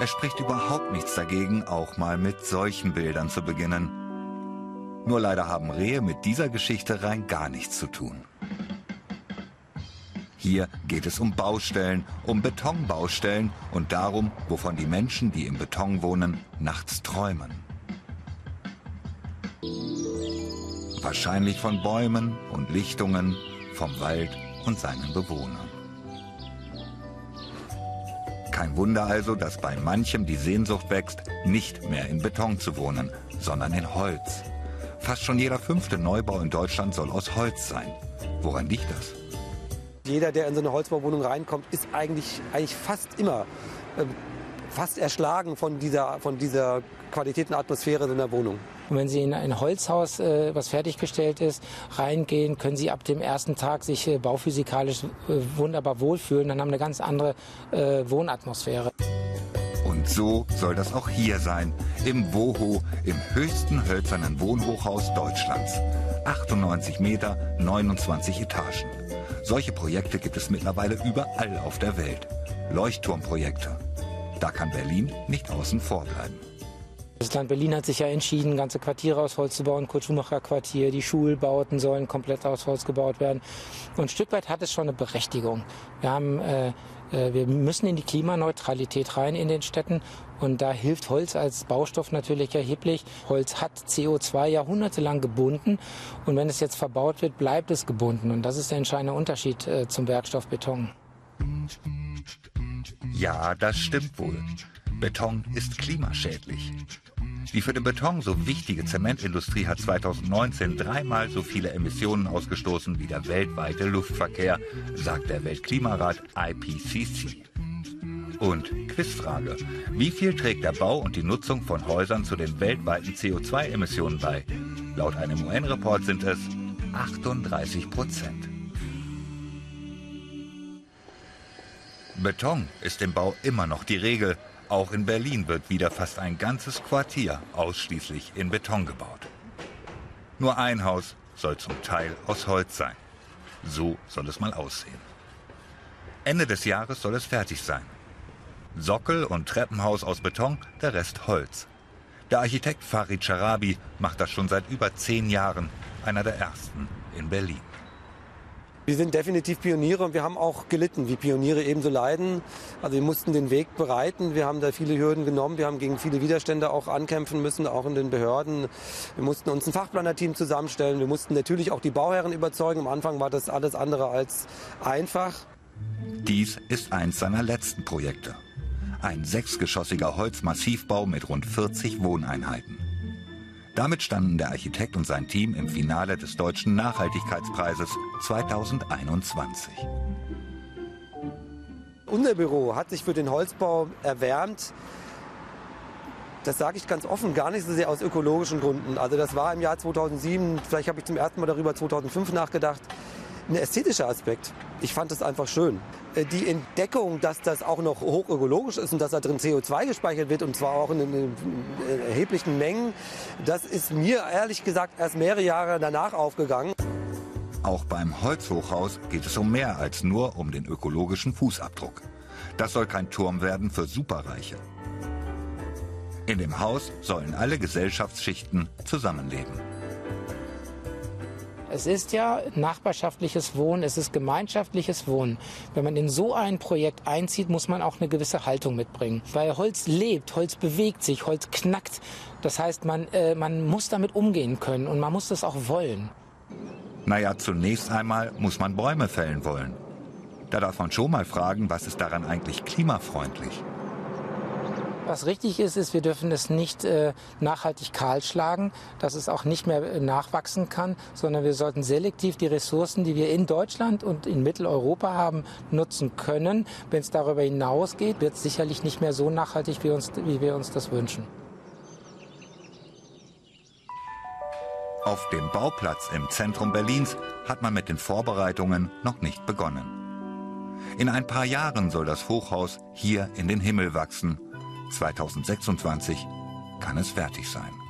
Es spricht überhaupt nichts dagegen, auch mal mit solchen Bildern zu beginnen. Nur leider haben Rehe mit dieser Geschichte rein gar nichts zu tun. Hier geht es um Baustellen, um Betonbaustellen und darum, wovon die Menschen, die im Beton wohnen, nachts träumen. Wahrscheinlich von Bäumen und Lichtungen, vom Wald und seinen Bewohnern. Kein Wunder also, dass bei manchem die Sehnsucht wächst, nicht mehr in Beton zu wohnen, sondern in Holz. Fast schon jeder fünfte Neubau in Deutschland soll aus Holz sein. Woran liegt das? Jeder, der in so eine Holzbauwohnung reinkommt, ist eigentlich, eigentlich fast immer äh, fast erschlagen von dieser, von dieser Qualität und Atmosphäre so einer Wohnung. Und wenn Sie in ein Holzhaus, äh, was fertiggestellt ist, reingehen, können Sie ab dem ersten Tag sich äh, bauphysikalisch äh, wunderbar wohlfühlen. Dann haben eine ganz andere äh, Wohnatmosphäre. Und so soll das auch hier sein, im WOHO, im höchsten hölzernen Wohnhochhaus Deutschlands. 98 Meter, 29 Etagen. Solche Projekte gibt es mittlerweile überall auf der Welt. Leuchtturmprojekte. Da kann Berlin nicht außen vor bleiben. Das Land Berlin hat sich ja entschieden, ganze Quartiere aus Holz zu bauen, Kurt-Schumacher-Quartier, die Schulbauten sollen komplett aus Holz gebaut werden. Und ein Stück weit hat es schon eine Berechtigung. Wir, haben, äh, äh, wir müssen in die Klimaneutralität rein in den Städten und da hilft Holz als Baustoff natürlich erheblich. Holz hat CO2 jahrhundertelang gebunden und wenn es jetzt verbaut wird, bleibt es gebunden. Und das ist der entscheidende Unterschied äh, zum Werkstoff Beton. Ja, das stimmt wohl. Beton ist klimaschädlich. Die für den Beton so wichtige Zementindustrie hat 2019 dreimal so viele Emissionen ausgestoßen wie der weltweite Luftverkehr, sagt der Weltklimarat IPCC. Und Quizfrage. Wie viel trägt der Bau und die Nutzung von Häusern zu den weltweiten CO2-Emissionen bei? Laut einem UN-Report sind es 38 Prozent. Beton ist im Bau immer noch die Regel. Auch in Berlin wird wieder fast ein ganzes Quartier ausschließlich in Beton gebaut. Nur ein Haus soll zum Teil aus Holz sein. So soll es mal aussehen. Ende des Jahres soll es fertig sein. Sockel und Treppenhaus aus Beton, der Rest Holz. Der Architekt Farid Charabi macht das schon seit über zehn Jahren, einer der ersten in Berlin. Wir sind definitiv Pioniere und wir haben auch gelitten, wie Pioniere ebenso leiden. Also wir mussten den Weg bereiten, wir haben da viele Hürden genommen, wir haben gegen viele Widerstände auch ankämpfen müssen, auch in den Behörden. Wir mussten uns ein Fachplanerteam zusammenstellen, wir mussten natürlich auch die Bauherren überzeugen. Am Anfang war das alles andere als einfach. Dies ist eins seiner letzten Projekte. Ein sechsgeschossiger Holzmassivbau mit rund 40 Wohneinheiten. Damit standen der Architekt und sein Team im Finale des Deutschen Nachhaltigkeitspreises 2021. Unser Büro hat sich für den Holzbau erwärmt. Das sage ich ganz offen, gar nicht so sehr aus ökologischen Gründen. Also das war im Jahr 2007, vielleicht habe ich zum ersten Mal darüber 2005 nachgedacht, ein ästhetischer Aspekt. Ich fand es einfach schön. Äh, die Entdeckung, dass das auch noch hochökologisch ist und dass da drin CO2 gespeichert wird und zwar auch in, in, erheblichen Mengen, das ist mir ehrlich gesagt erst mehrere Jahre danach aufgegangen. Auch beim Holzhochhaus geht es um mehr als nur um den ökologischen Fußabdruck. Das soll kein Turm werden für Superreiche. In dem Haus sollen alle Gesellschaftsschichten zusammenleben. Es ist ja nachbarschaftliches Wohnen, es ist gemeinschaftliches Wohnen. Wenn man in so ein Projekt einzieht, muss man auch eine gewisse Haltung mitbringen. Weil Holz lebt, Holz bewegt sich, Holz knackt. Das heißt, man, äh, man muss damit umgehen können und man muss das auch wollen. Naja, zunächst einmal muss man Bäume fällen wollen. Da darf man schon mal fragen, was ist daran eigentlich klimafreundlich? Was richtig ist, ist, wir dürfen es nicht äh, nachhaltig kahlschlagen, dass es auch nicht mehr äh, nachwachsen kann, sondern wir sollten selektiv die Ressourcen, die wir in Deutschland und in Mitteleuropa haben, nutzen können. Wenn es darüber hinausgeht, wird es sicherlich nicht mehr so nachhaltig, wie, uns, wie wir uns das wünschen. Auf dem Bauplatz im Zentrum Berlins hat man mit den Vorbereitungen noch nicht begonnen. In ein paar Jahren soll das Hochhaus hier in den Himmel wachsen 2026 kann es fertig sein.